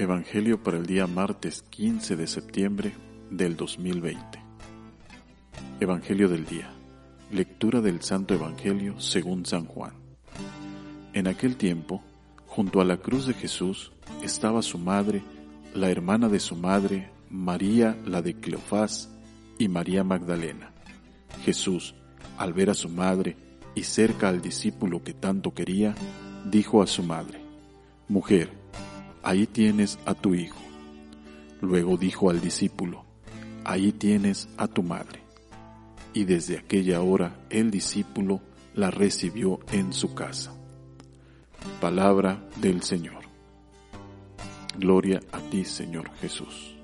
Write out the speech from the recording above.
Evangelio para el día martes 15 de septiembre del 2020. Evangelio del día. Lectura del Santo Evangelio según San Juan. En aquel tiempo, junto a la cruz de Jesús, estaba su madre, la hermana de su madre, María la de Cleofás y María Magdalena. Jesús, al ver a su madre y cerca al discípulo que tanto quería, dijo a su madre, Mujer, ahí tienes a tu hijo. Luego dijo al discípulo, ahí tienes a tu madre. Y desde aquella hora el discípulo la recibió en su casa. Palabra del Señor. Gloria a ti, Señor Jesús.